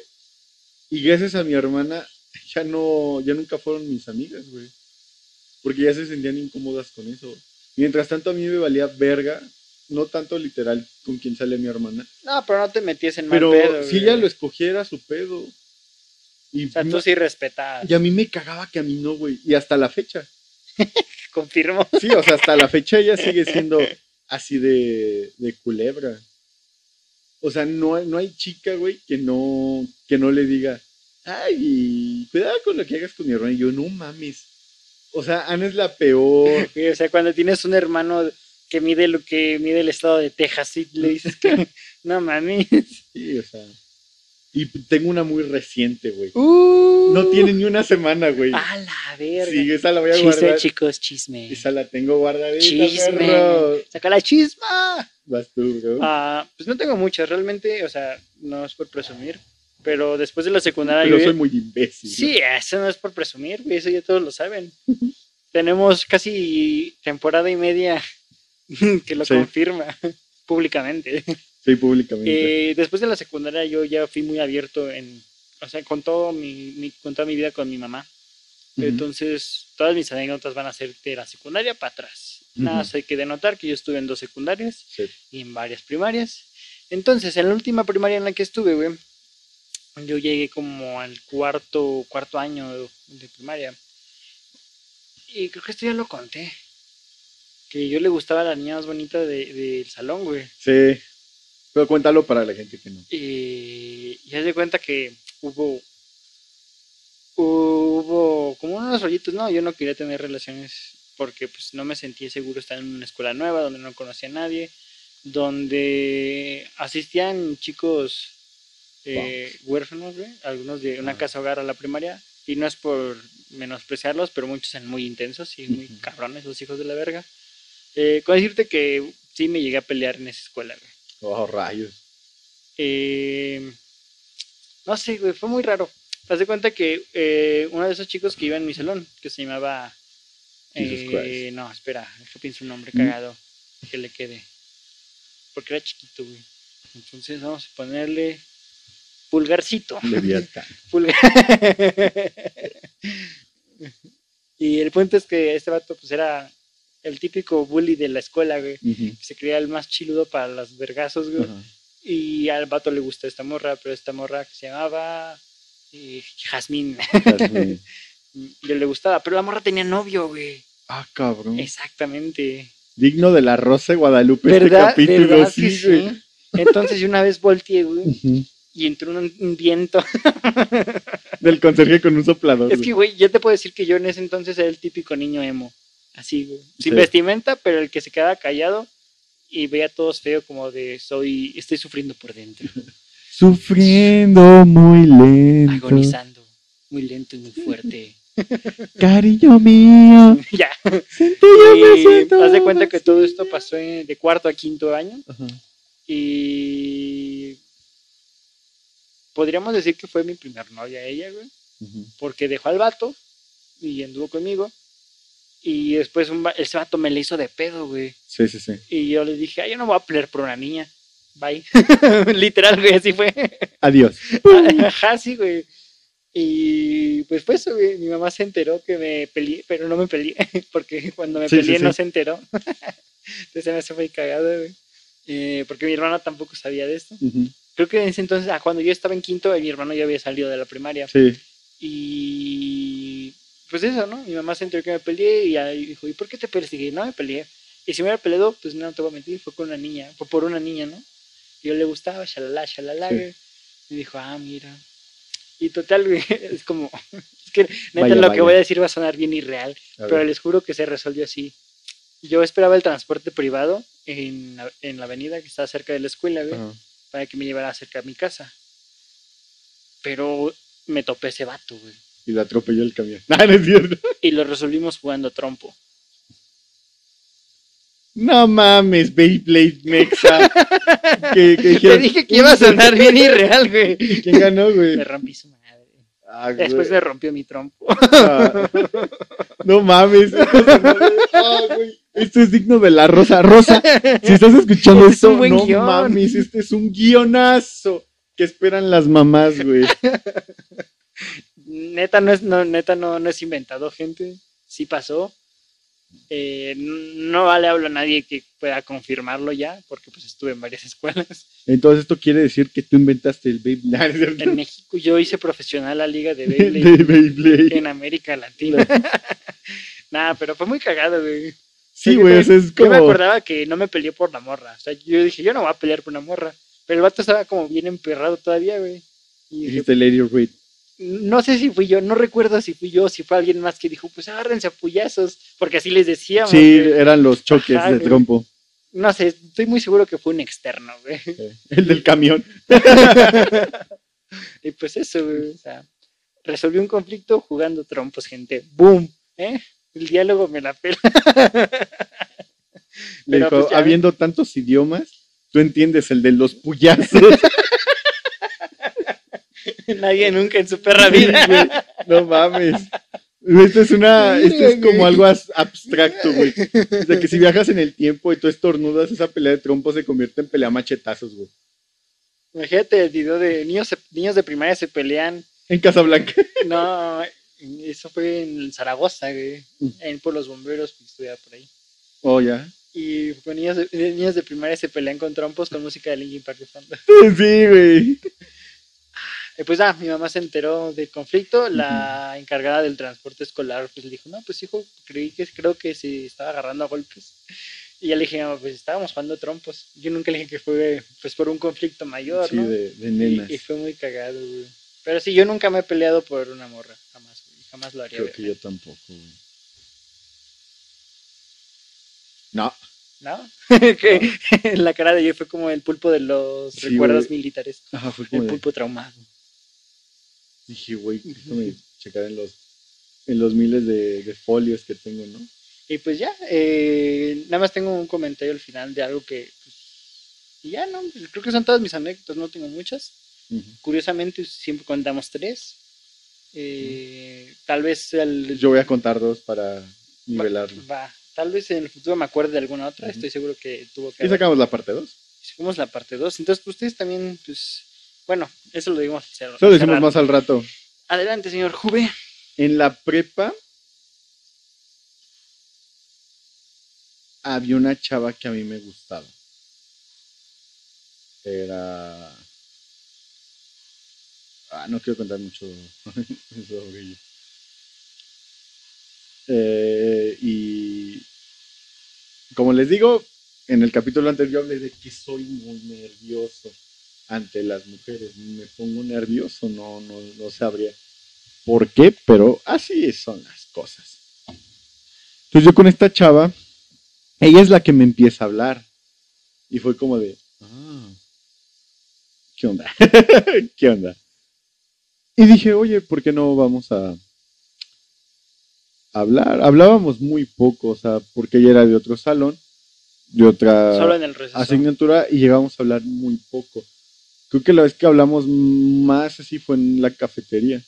Y gracias a mi hermana, ya no, ya nunca fueron mis amigas, güey. Porque ya se sentían incómodas con eso. Mientras tanto, a mí me valía verga. No tanto literal con quien sale mi hermana. No, pero no te metías en mal Pero pedo, si ella lo escogiera, su pedo. Y, O sea, tú sí respetabas. y a mí me cagaba que a mí no, güey. Y hasta la fecha. Confirmo. Sí, o sea, hasta la fecha ella sigue siendo así de, de culebra. O sea, no, hay- no hay chica, güey, que no, que no le diga, ay, cuidado con lo que hagas con mi hermano. Y yo, no mames. O sea, Ana es la peor. O sea, cuando tienes un hermano que mide lo que mide el estado de Texas y le dices que no mami. Sí, o sea. Y tengo una muy reciente, güey. Uh, No tiene ni una semana, güey. A la verga. Sí, esa la voy a chisme, guardar. chicos, chisme. Esa la tengo guardadita, Chisme. perro. Saca la chisma. Vas tú, bro. Ah, pues no tengo muchas, realmente, o sea, no es por presumir, pero después de la secundaria Pero yo- soy muy imbécil. Sí, eso no es por presumir, güey, eso ya todos lo saben. Tenemos casi temporada y media que lo Sí. confirma públicamente. Sí, públicamente. Eh, después de la secundaria yo ya fui muy abierto en, o sea, con todo mi, mi- con toda mi vida con mi mamá. Entonces, todas mis anécdotas van a ser de la secundaria para atrás. Nada Ujú. más hay que denotar que yo estuve en dos secundarias Sí. y en varias primarias. Entonces, en la última primaria en la que estuve, güey, yo llegué como al cuarto, cuarto año de, de primaria. Y creo que esto ya lo conté. Que yo le gustaba a la niña más bonita de- del salón, güey. Sí. Pero cuéntalo para la gente que no. Y ya se cuenta que hubo hubo como unos rollitos, no, yo no quería tener relaciones porque pues no me sentía seguro estar en una escuela nueva donde no conocía a nadie, donde asistían chicos eh, huérfanos, güey, algunos de una casa hogar a la primaria y no es por menospreciarlos, pero muchos son muy intensos y muy cabrones los hijos de la verga. Eh, con decirte que sí me llegué a pelear en esa escuela, güey. Oh, rayos. Eh, no sé, güey, fue muy raro. Haz de cuenta que eh, uno de esos chicos que iba en mi salón, que se llamaba. Eh, no, espera, que pienso un nombre ¿Mm? cagado que le quede. Porque era chiquito, güey. Entonces vamos a ponerle. Pulgarcito. Pulgar. y el punto es que este vato, pues era el típico bully de la escuela, güey. Ujú. Se creía el más chiludo para los vergazos, güey. Y al vato le gusta esta morra, pero esta morra que se llamaba eh, Jazmín. Jazmín. Yo le gustaba, pero la morra tenía novio, güey. Ah, cabrón. Exactamente. Digno de la Rosa de Guadalupe este capítulo, ¿Verdad sí, que güey. sí? Entonces yo una vez volteé, güey, y entró un, un viento. Del conserje con un soplador. Es que, güey, yo te puedo decir que yo en ese entonces era el típico niño emo. Así, güey. Sin Sí. vestimenta, pero el que se quedaba callado y veía a todos feo como de soy, estoy sufriendo por dentro, Sufriendo muy lento. agonizando, muy lento y muy fuerte. Cariño mío. ya. Y haz de cuenta que todo esto pasó en- de cuarto a quinto año Ajá. y podríamos decir que fue mi primer novia ella, güey, porque dejó al vato y anduvo conmigo y después un va- ese vato me le hizo de pedo, güey. Sí, sí, sí. Y yo le dije, ay, yo no voy a pelear por una niña. Bye. Literal, güey, así fue. Adiós. Ajá, sí, güey. Y pues fue eso, güey. Mi mamá se enteró que me peleé, pero no me peleé, porque cuando me Sí, sí, peleé sí. no se enteró. Entonces se me hace muy cagado, güey. Eh, porque mi hermana tampoco sabía de esto. Ujú. Creo que en ese entonces, ah, cuando yo estaba en quinto, mi hermano ya había salido de la primaria. Sí. Y pues eso, ¿no? Mi mamá se enteró que me peleé y ahí dijo, ¿y por qué te dije, no me peleé. Y si me hubiera peleado, pues no te voy a mentir, fue con una niña, fue por una niña, ¿no? Y yo le gustaba, shalala, shalala, Sí. Y dijo, ah, mira. Y total, güey, es como, es que neta Vaya, lo que voy a decir va a sonar bien irreal, A pero ver. les juro que se resolvió así. Yo esperaba el transporte privado en, la- en la avenida que está cerca de la escuela, güey para que me llevara cerca de mi casa. Pero me topé ese vato, güey. Y lo atropelló el camión. No, no es cierto. Y lo resolvimos jugando trompo. No mames, Beyblade Mexa. que, que Te dije que iba a sonar bien irreal, güey. ¿Quién ganó, güey? Me rompí su madre. Ah. Después me rompió mi trompo. Ah. No mames. esto Ah, güey. Es digno de la Rosa. Rosa, si estás escuchando Este es esto, no guion. mames, este es un guionazo que esperan las mamás, güey. Neta no es, no, neta no, no es inventado, gente. Sí pasó. Eh, no le hablo a nadie que pueda confirmarlo ya, porque pues estuve en varias escuelas. Entonces esto quiere decir que tú inventaste el Beyblade. En México yo hice profesional la liga de De Beyblade Beyblade. en América Latina. Nada, pero fue muy cagado, güey. Sí, güey, o sea, es Yo me como... acordaba que no me peleé por la morra. O sea, yo dije, yo no voy a pelear por una morra. Pero el vato estaba como bien emperrado todavía, güey. Y Dijiste Lady Reed. No sé si fui yo, no recuerdo si fui yo, si fue alguien más que dijo, pues agárrense a puyazos, porque así les decíamos. Sí, güey. eran los choques Ajá, de trompo. No sé, estoy muy seguro que fue un externo, güey. El del camión. y pues eso, güey. O sea, resolví un conflicto jugando trompos, gente. ¡Boom! ¿Eh? El diálogo me la pela. Le Pero, dijo, pues, ya habiendo tantos idiomas, tú entiendes el de los puyazos. Nadie nunca en su perra vida. no mames. Esto es una, esto es como algo abstracto, güey. O sea, que si viajas en el tiempo y tú estornudas, esa pelea de trompo se convierte en pelea machetazos, güey. Imagínate el video de niños, niños de primaria se pelean. En Casablanca. No, eso fue en Zaragoza, güey. Mm. En, por los bomberos, que estudiaba por ahí. Oh, ya. Y con niños de, de- niños de primaria se pelean con trompos con música de Linkin Park de fondo. Sí, güey. Y pues ah, mi mamá se enteró del conflicto, la encargada del transporte escolar pues le dijo, no, pues hijo, creí que creo que se estaba agarrando a golpes. Y ya le dije, "No, pues estábamos jugando trompos. Yo nunca le dije que fue pues por un conflicto mayor, Sí, ¿no? de, nenas. y fue muy cagado, güey. Pero sí, yo nunca me he peleado por una morra, jamás, güey, jamás lo haría. Creo que yo tampoco, güey. No. ¿No? que la cara de yo fue como el pulpo de los Sí, recuerdos militares. Ajá, fue El como de, pulpo traumado. Dije, güey, déjame checar en los, en los miles de, de folios que tengo, ¿no? Y pues ya, eh, nada más tengo un comentario al final de algo que. pues, y ya, ¿no? Creo que son todas mis anécdotas, no tengo muchas. Ujú. Curiosamente, siempre contamos tres. Eh, tal vez el, Yo voy a contar dos para nivelarlo. va, tal vez en el futuro me acuerde de alguna otra. Ujú. Estoy seguro que tuvo que ¿Y haber. sacamos la parte dos? Hicimos la parte 2. Entonces, pues, ustedes también, pues. Bueno, eso lo digamos. Eso lo decimos más al rato. Adelante, señor Juve. En la prepa había una chava que a mí me gustaba. Era. Ah, no quiero contar mucho sobre ella. Eh, y como les digo, en el capítulo anterior yo hablé de que soy muy nervioso ante las mujeres. Me pongo nervioso, no, no, no sabría por qué, pero así son las cosas. Entonces yo con esta chava, ella es la que me empieza a hablar. Y fue como de, ah, ¿qué onda? ¿Qué onda? Y dije, oye, ¿por qué no vamos a hablar? Hablábamos muy poco, o sea, porque ella era de otro salón, de otra Solo en el receso. asignatura, y llegamos a hablar muy poco. Creo que la vez que hablamos más así fue en la cafetería.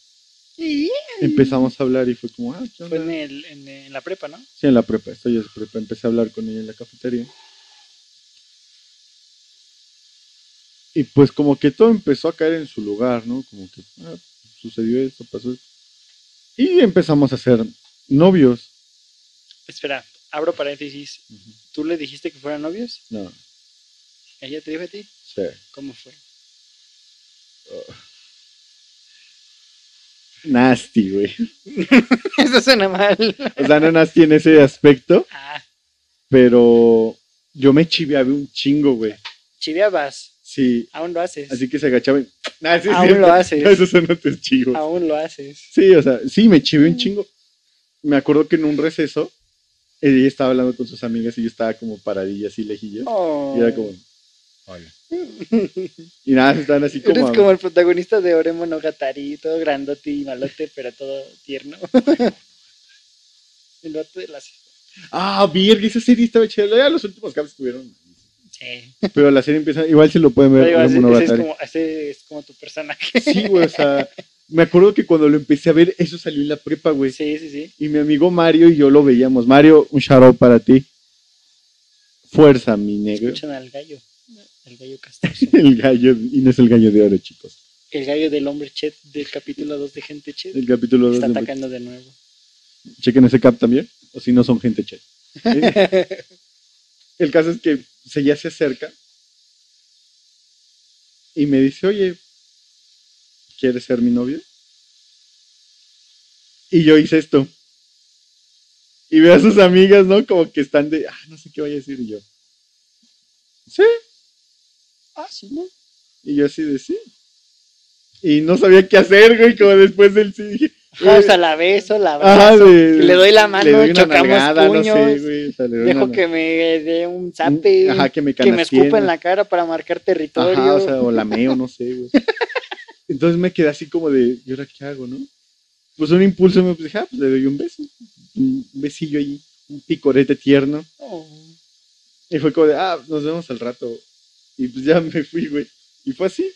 Sí. Empezamos a hablar y fue como, ah, ¿qué onda? Fue en, el, en, en la prepa, ¿no? Sí, en la prepa, estoy en prepa. Empecé a hablar con ella en la cafetería. Y pues como que todo empezó a caer en su lugar, ¿no? Como que ah, sucedió esto, pasó esto. Y empezamos a ser novios. Espera, abro paréntesis. Ujú. ¿Tú le dijiste que fueran novios? No, ¿Ella te dijo a ti? sí. ¿Cómo fue? Nasty, güey. Eso suena mal. O sea, no nasty en ese aspecto, Ah, pero yo me chiveaba un chingo, güey. chiveabas. Sí, Aún lo haces. así que se agachaba y... Nah, sí es Aún lo haces. Esos son otros chivos. Aún lo haces. Sí, o sea, sí, me chivé un chingo. Me acuerdo que en un receso, ella estaba hablando con sus amigas y yo estaba como paradilla así lejillo. Oh. Y era como, hola. Y nada, estaban así como... Eres como el protagonista de Ore Monogatari, todo grandote y malote, pero todo tierno. el vato de las... Ah, virga, esa serie estaba chida. Ya los últimos cambios estuvieron. Sí. Pero la serie empieza, igual se lo pueden ver Digo, ese, ese es como, ese es como tu personaje. Sí, güey, o sea, me acuerdo que cuando lo empecé a ver, eso salió en la prepa, güey. Sí, sí, sí. Y mi amigo Mario y yo lo veíamos. Mario, un shout out para ti. Fuerza, mi negro. Escuchan al gallo. El gallo castroso. El gallo, y no es el gallo de oro, chicos. El gallo del hombre Chet del capítulo 2 de Gente Chet. El capítulo 2 Está de atacando de nuevo. Chequen ese cap también, o si no son gente che. El caso es que se ya se acerca y me dice, oye, ¿quieres ser mi novio? Y yo hice esto. Y veo a sus amigas, ¿no? Como que están de, ah, no sé qué vaya a decir. Y yo, sí. Sí, ¿no? Y yo así de, sí. Y no sabía qué hacer, güey, como después del sí. Dije, O sea, la beso, la Ajá, abrazo, de- le doy la mano, le doy una chocamos nalgada, puños, No sé, güey, o sea, dejo una- que me dé un zape, Ajá, que me que me escupa en la cara para marcar territorio. Ajá, o sea, o lameo, no sé, güey. Entonces me quedé así como de, ¿y ahora qué hago, no? Pues un impulso me dije, ah, pues le doy un beso. Un besillo ahí, un picorete tierno. Oh. Y fue como de, ah, nos vemos al rato. Y pues ya me fui, güey. Y fue así.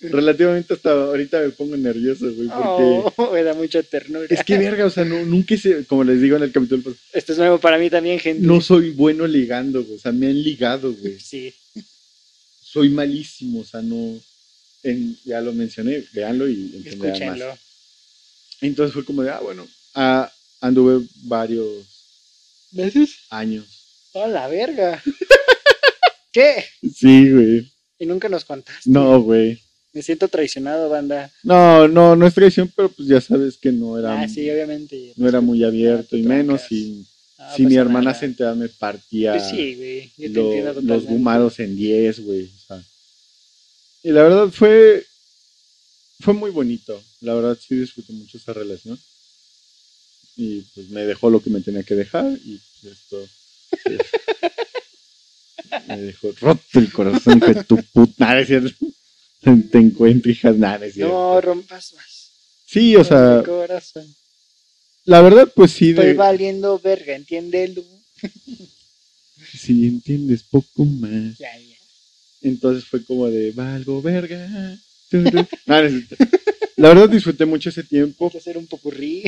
Relativamente hasta ahorita me pongo nervioso, güey, porque... Oh, me da mucha ternura. Es que verga, o sea, no, nunca se, como les digo en el capítulo, Esto es nuevo para mí también, gente. no soy bueno ligando, güey. O sea, me han ligado, güey. Sí. Soy malísimo, o sea, no... en- ya lo mencioné, véanlo y entenderán más. Escúchenlo. Entonces fue como de, ah, bueno, ah, anduve varios ¿Veces? años. ¡Oh, la verga! ¿Qué? Sí, güey. Y nunca nos contaste. No, güey. Me siento traicionado, banda. No, no, no es traición, pero pues ya sabes que no era, Ah, sí, obviamente. no era muy abierto Ah, y menos si, No si mi pasa hermana nada. se enteraba me partía Pues sí, güey. Yo te lo- entiendo los gumados en 10, güey. o sea. Y la verdad fue, fue muy bonito. La verdad sí disfruté mucho esa relación. Y pues me dejó lo que me tenía que dejar y pues, esto pues, me dejó roto el corazón que tu puta nada te encuentro hijas nada es cierto. No rompas más. sí, o sea, corazón. la verdad pues sí Estoy de, valiendo verga, entiéndelo. si entiendes poco más. Ya, ya. Entonces fue como de valgo verga. Cierto. La verdad disfruté mucho ese tiempo, Hay que hacer un popurrí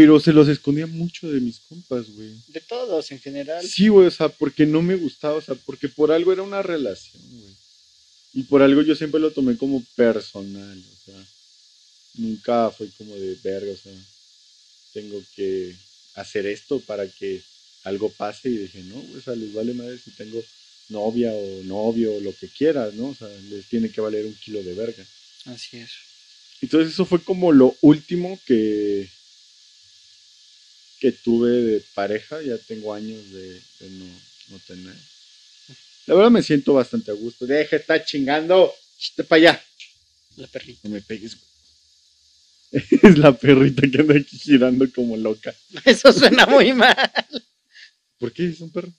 pero se los escondía mucho de mis compas, güey. de todos en general. Sí, güey, o sea, porque no me gustaba, o sea, porque por algo era una relación, güey. Y por algo yo siempre lo tomé como personal, o sea, nunca fue como de verga, o sea, tengo que hacer esto para que algo pase y dije, no, güey, o sea, les vale madre si tengo novia o novio o lo que quieras, ¿no? O sea, les tiene que valer un kilo de verga. Así es. Entonces eso fue como lo último que, que tuve de pareja. Ya tengo años de, de no, no tener. La verdad me siento bastante a gusto. Deja, está chingando. Chiste para allá. La perrita. No me pegues. Es la perrita que anda aquí girando como loca. Eso suena muy mal. ¿Por qué es un perro?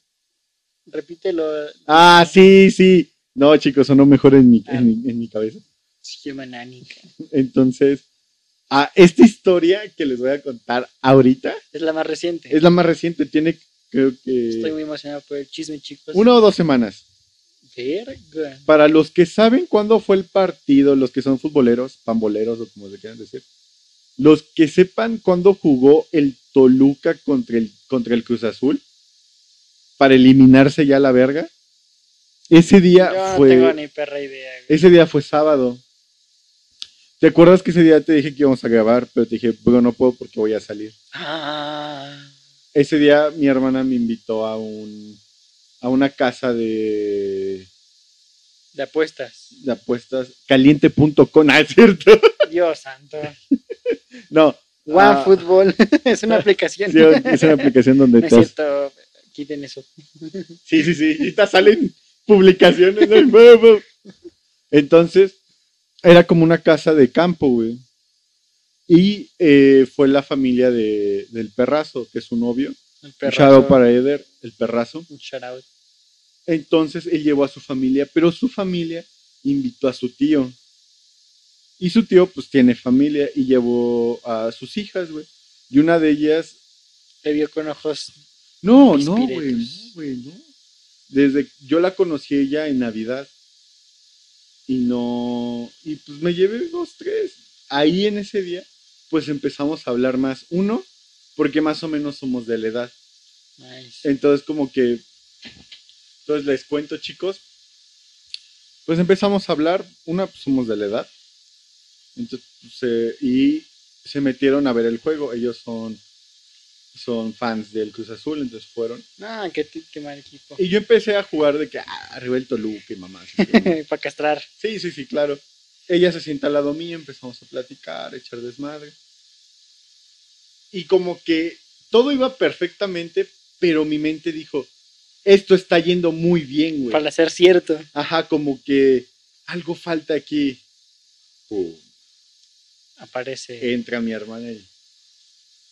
Repítelo. Ah, sí, sí. No, chicos, sonó mejor en mi, Ah. en mi, en mi cabeza. Se llama Nánica. Entonces, esta historia que les voy a contar ahorita Es la más reciente. es la más reciente. Tiene, creo que, Estoy muy emocionado por el chisme, chicos. una o dos semanas. Verga. Para los que saben cuándo fue el partido, los que son futboleros, pamboleros o como se quieran decir, los que sepan cuándo jugó el Toluca contra el, contra el Cruz Azul para eliminarse ya la verga, ese día Yo no fue tengo ni perra idea. güey. ese día fue sábado. ¿Te acuerdas que ese día te dije que íbamos a grabar, pero te dije, pero no puedo porque voy a salir? Ah, Ese día mi hermana me invitó a un a una casa de, de apuestas. de apuestas caliente.com, ah, es cierto. Dios santo. No, One Ah. Football. es una aplicación. sí, es una aplicación donde no es cierto. Quiten eso. Sí, sí, sí. Y te salen publicaciones. ¿no? Entonces, era como una casa de campo, güey. Y eh, fue la familia de, del perrazo, que es su novio. El para Eder, el perrazo. Shout. Entonces, él llevó a su familia, pero su familia invitó a su tío. Y su tío, pues, tiene familia y llevó a sus hijas, güey. Y una de ellas Le vio con ojos. No, no, güey, no, güey, no. Desde yo la conocí ella en Navidad. Y no. Y pues me llevé dos, tres. Ahí en ese día, pues empezamos a hablar más. Uno, porque más o menos somos de la edad. Nice. Entonces, como que. Entonces les cuento, chicos. Pues empezamos a hablar. Una, pues somos de la edad. Entonces, se- y se metieron a ver el juego. Ellos son. Son fans del Cruz Azul, entonces fueron. Ah, qué, qué mal equipo. Y yo empecé a jugar de que, ah, arriba el Toluca y mamá. Para castrar. sí, sí, sí, claro. Ella se sienta al lado mío, empezamos a platicar, a echar desmadre. Y como que todo iba perfectamente, pero mi mente dijo, esto está yendo muy bien, güey. Para ser cierto. Ajá, como que algo falta aquí. Pum, Aparece. entra mi hermana y...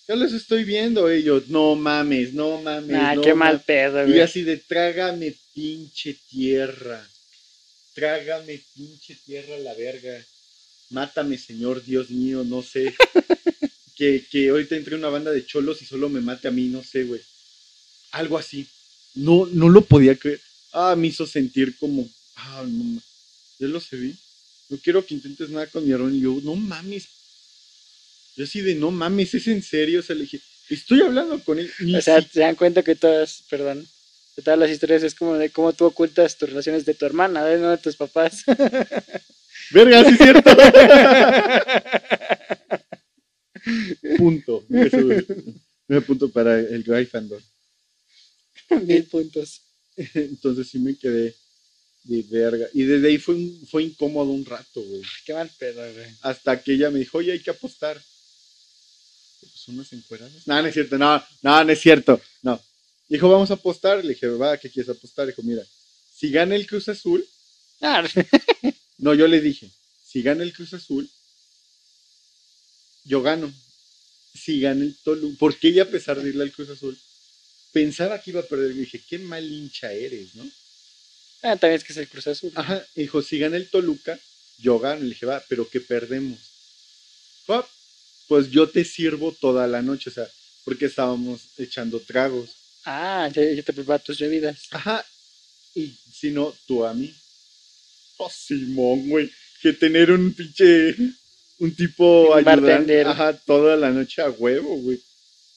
Yo los estoy viendo, ellos. No mames, no mames. ah, no qué mal mames". pedo, Y güey. así de trágame pinche tierra. Trágame pinche tierra la verga. Mátame, Señor Dios mío, no sé. que, que ahorita entre una banda de cholos y solo me mate a mí, no sé, güey. Algo así. No, no lo podía creer. Ah, me hizo sentir como. Ah, no Ya lo sé, vi. No quiero que intentes nada con mi hermano. Y yo, no mames. Yo así de, no mames, es en serio. O sea, le dije, estoy hablando con él. O sea, se dan cuenta que todas, perdón, de todas las historias es como de cómo tú ocultas tus relaciones de tu hermana, no de tus papás. Verga, sí es cierto. punto. Un punto para el Gryffindor. Mil puntos. Entonces sí me quedé de verga. Y desde ahí fue, fue incómodo un rato, güey. Qué mal pedo, güey. Hasta que ella me dijo, oye, hay que apostar. Unas encueradas. No, no es cierto, no, no, no es cierto. No. Dijo, vamos a apostar. Le dije, va, ¿qué quieres apostar? Dijo, mira, si gana el Cruz Azul, Ah, No, yo le dije, si gana el Cruz Azul, yo gano. Si gana el Toluca, porque ella a pesar de irle al Cruz Azul, pensaba que iba a perder. Le dije, qué mal hincha eres, ¿no? ah, también es que es el Cruz Azul. Ajá, y dijo, si gana el Toluca, yo gano. Le dije, va, pero ¿qué perdemos? "Ah, Pues yo te sirvo toda la noche, o sea, porque estábamos echando tragos. Ah, ya te preparo tus bebidas. Ajá, y si no, tú a mí. Oh, Simón, güey. Que tener un pinche. Un tipo ayudante. Ajá, toda la noche a huevo, güey.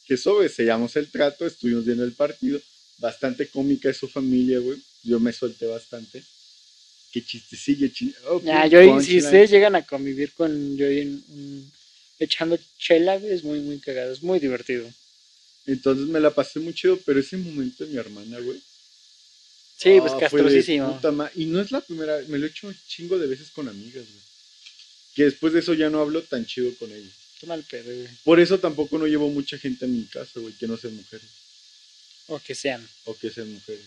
Que eso, güey, sellamos el trato, estuvimos viendo el partido. Bastante cómica es su familia, güey. Yo me solté bastante. Qué chistecillo, chi- oh, Ya, pum, yo, si punchline. ustedes llegan a convivir con yo en un- echando chela, güey, es muy, muy cagado, es muy divertido. Entonces me la pasé muy chido, pero ese momento de mi hermana, güey. Sí, pues ah, castrosísimo. Y no es la primera, me lo he hecho un chingo de veces con amigas, güey. Que después de eso ya no hablo tan chido con ellas. Qué mal pedo, güey. Por eso tampoco no llevo mucha gente a mi casa, güey, que no sean mujeres. O que sean. O que sean mujeres.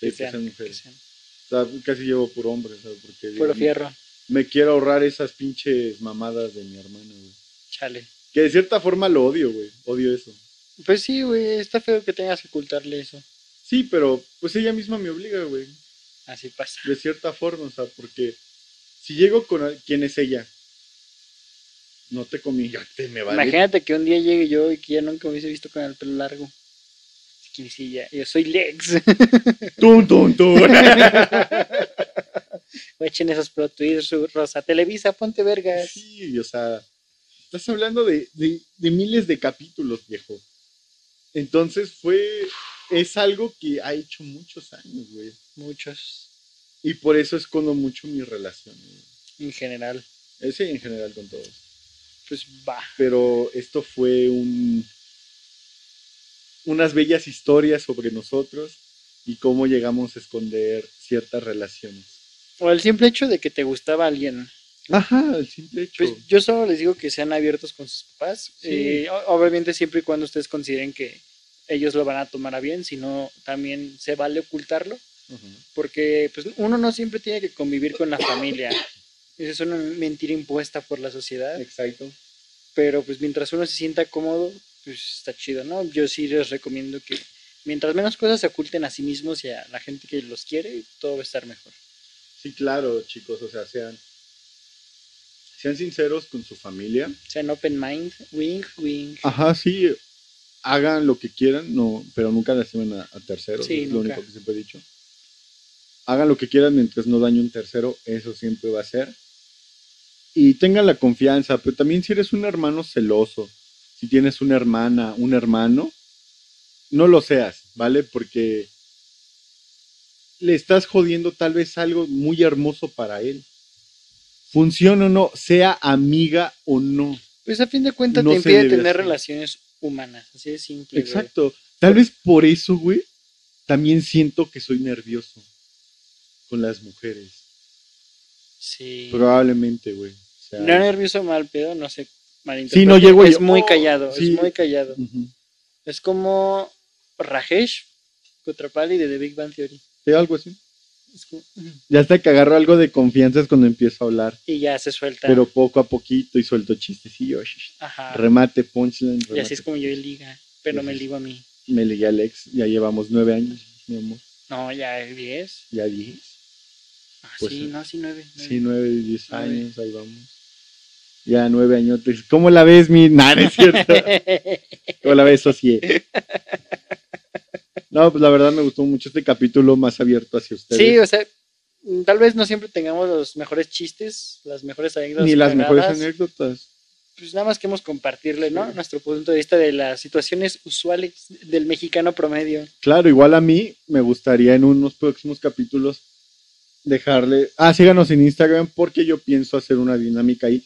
Sí, que que sean mujeres. que sean. O sea, casi llevo por hombres, ¿sabes? Porque Puro fierro, me quiero ahorrar esas pinches mamadas de mi hermana, güey. chale. Que de cierta forma lo odio, güey. Odio eso. Pues sí, güey, está feo que tengas que ocultarle eso. Sí, pero pues ella misma me obliga, güey. Así pasa. De cierta forma, o sea, porque si llego con quién es ella, no te comí, ya te me vale. Imagínate que un día llegue yo y que ya nunca me hubiese visto con el pelo largo. Que sí, ya, yo soy Lex. Tun, tun, tun. O echen esos plot twists, su- Rosa. Televisa, ponte vergas. sí, o sea, estás hablando de, de, de miles de capítulos, viejo. Entonces fue, es algo que ha hecho muchos años, güey. Muchos, Y por eso escondo mucho mi relación, güey. en general. Ese en general con todos. Pues va. pero esto fue un unas bellas historias sobre nosotros y cómo llegamos a esconder ciertas relaciones. O el simple hecho de que te gustaba alguien. Ajá, el simple hecho. Pues yo solo les digo que sean abiertos con sus papás. Sí. Eh, obviamente siempre y cuando ustedes consideren que ellos lo van a tomar a bien, si no también se vale ocultarlo, porque pues uno no siempre tiene que convivir con la familia. Esa es una mentira impuesta por la sociedad, Exacto. pero pues mientras uno se sienta cómodo, pues está chido, ¿no? Yo sí les recomiendo que mientras menos cosas se oculten a sí mismos y a la gente que los quiere, todo va a estar mejor. Sí, claro, chicos, o sea, sean sean sinceros con su familia. Sean open mind, wing, wing. Ajá, sí, hagan lo que quieran, no, pero nunca lastimen a, a terceros, Sí, es lo único que siempre he dicho. Hagan lo que quieran mientras no dañen un tercero, eso siempre va a ser. Y tengan la confianza, pero también si eres un hermano celoso, si tienes una hermana, un hermano, no lo seas, ¿vale? Porque le estás jodiendo tal vez algo muy hermoso para él. Funcione o no, sea amiga o no. Pues a fin de cuentas No te impide tener hacer. relaciones humanas, así de simple. güey. Exacto. Tal vez por eso, güey, también siento que soy nervioso con las mujeres. Sí. Probablemente, güey. O sea, No nervioso mal pedo, no sé. Sí, no llego Es yo, muy "Oh", callado, sí. es muy callado. Es como Rajesh Kutrapali de The Big Bang Theory. Sí, algo así. Ya hasta que agarro algo de confianza es cuando empiezo a hablar. y ya se suelta. Pero poco a poquito y suelto chistecillos. Ajá. Remate, punchline. y así es como yo liga, pero me ligo a mí. Me ligué a Alex. Ya llevamos nueve años, mi amor. No, ya 10. Ya diez. Ah, Pues, sí, no, sí, 9. Sí, nueve, diez Nueve. años, ahí vamos. Ya nueve años. ¿Cómo la ves, mi? No es cierto. ¿Cómo la ves, Socie? No, pues la verdad me gustó mucho este capítulo más abierto hacia ustedes. sí, o sea, mm, tal vez no siempre tengamos los mejores chistes, las mejores anécdotas. Ni las mejores anécdotas. Pues nada más queremos compartirle, ¿no? Sí. Nuestro punto de vista de las situaciones usuales del mexicano promedio. Claro, igual a mí me gustaría en unos próximos capítulos dejarle. Ah, síganos en Instagram porque yo pienso hacer una dinámica ahí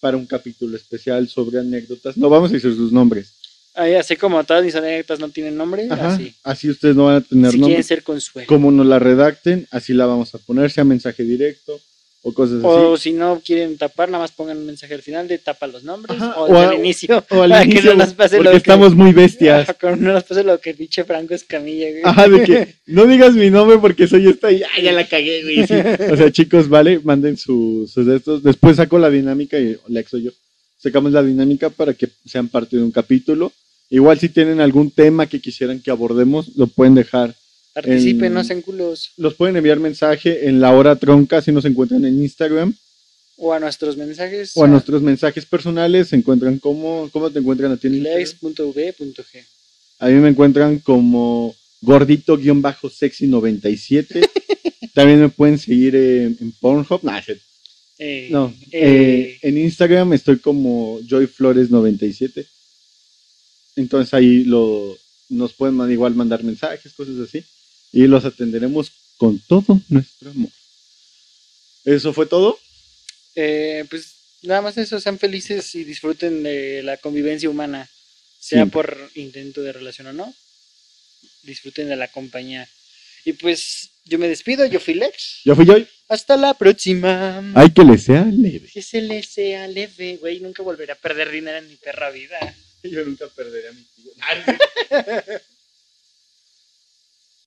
para un capítulo especial sobre anécdotas. No vamos a decir sus nombres. Ahí, así como todas mis anécdotas no tienen nombre, Ajá, así. así ustedes no van a tener Si quieren nombre. ser consuelo. Como nos la redacten, así la vamos a poner, sea mensaje directo o cosas O así. si no quieren tapar, nada más pongan un mensaje al final de tapa los nombres. Ajá, o, o al inicio. O al para que inicio, no nos pase porque lo estamos muy que. bestias. Ajá, no nos pase lo que pinche Franco Escamilla, güey. Ajá, de que no digas mi nombre porque soy esta y "Ay, ya la cagué, güey. sí. O sea, chicos, vale, manden sus, sus de estos. Después saco la dinámica y Lex o yo sacamos la dinámica para que sean parte de un capítulo. Igual si tienen algún tema que quisieran que abordemos, lo pueden dejar. Participen, en- no sean culos. Los pueden enviar mensaje en la hora tronca si nos encuentran en Instagram O a nuestros mensajes. o a nuestros mensajes personales. Se encuentran como, ¿cómo te encuentran a ti en lex.v.g. A mí me encuentran como gordito-sexy97. También me pueden seguir en, en Pornhub. Nah. Eh, no, eh, eh, en Instagram estoy como joyflores97. Entonces ahí lo, nos pueden igual mandar mensajes, cosas así. Y los atenderemos con todo nuestro amor. ¿Eso fue todo? eh, pues nada más eso, sean felices y disfruten de la convivencia humana, sea por intento de relación o no. Disfruten de la compañía. Y pues yo me despido, yo fui Lex. Yo fui Joy. Hasta la próxima. Hay que le sea leve. Que se le sea leve, güey. Nunca volveré a perder dinero en mi perra vida. Yo nunca perderé a mi tío.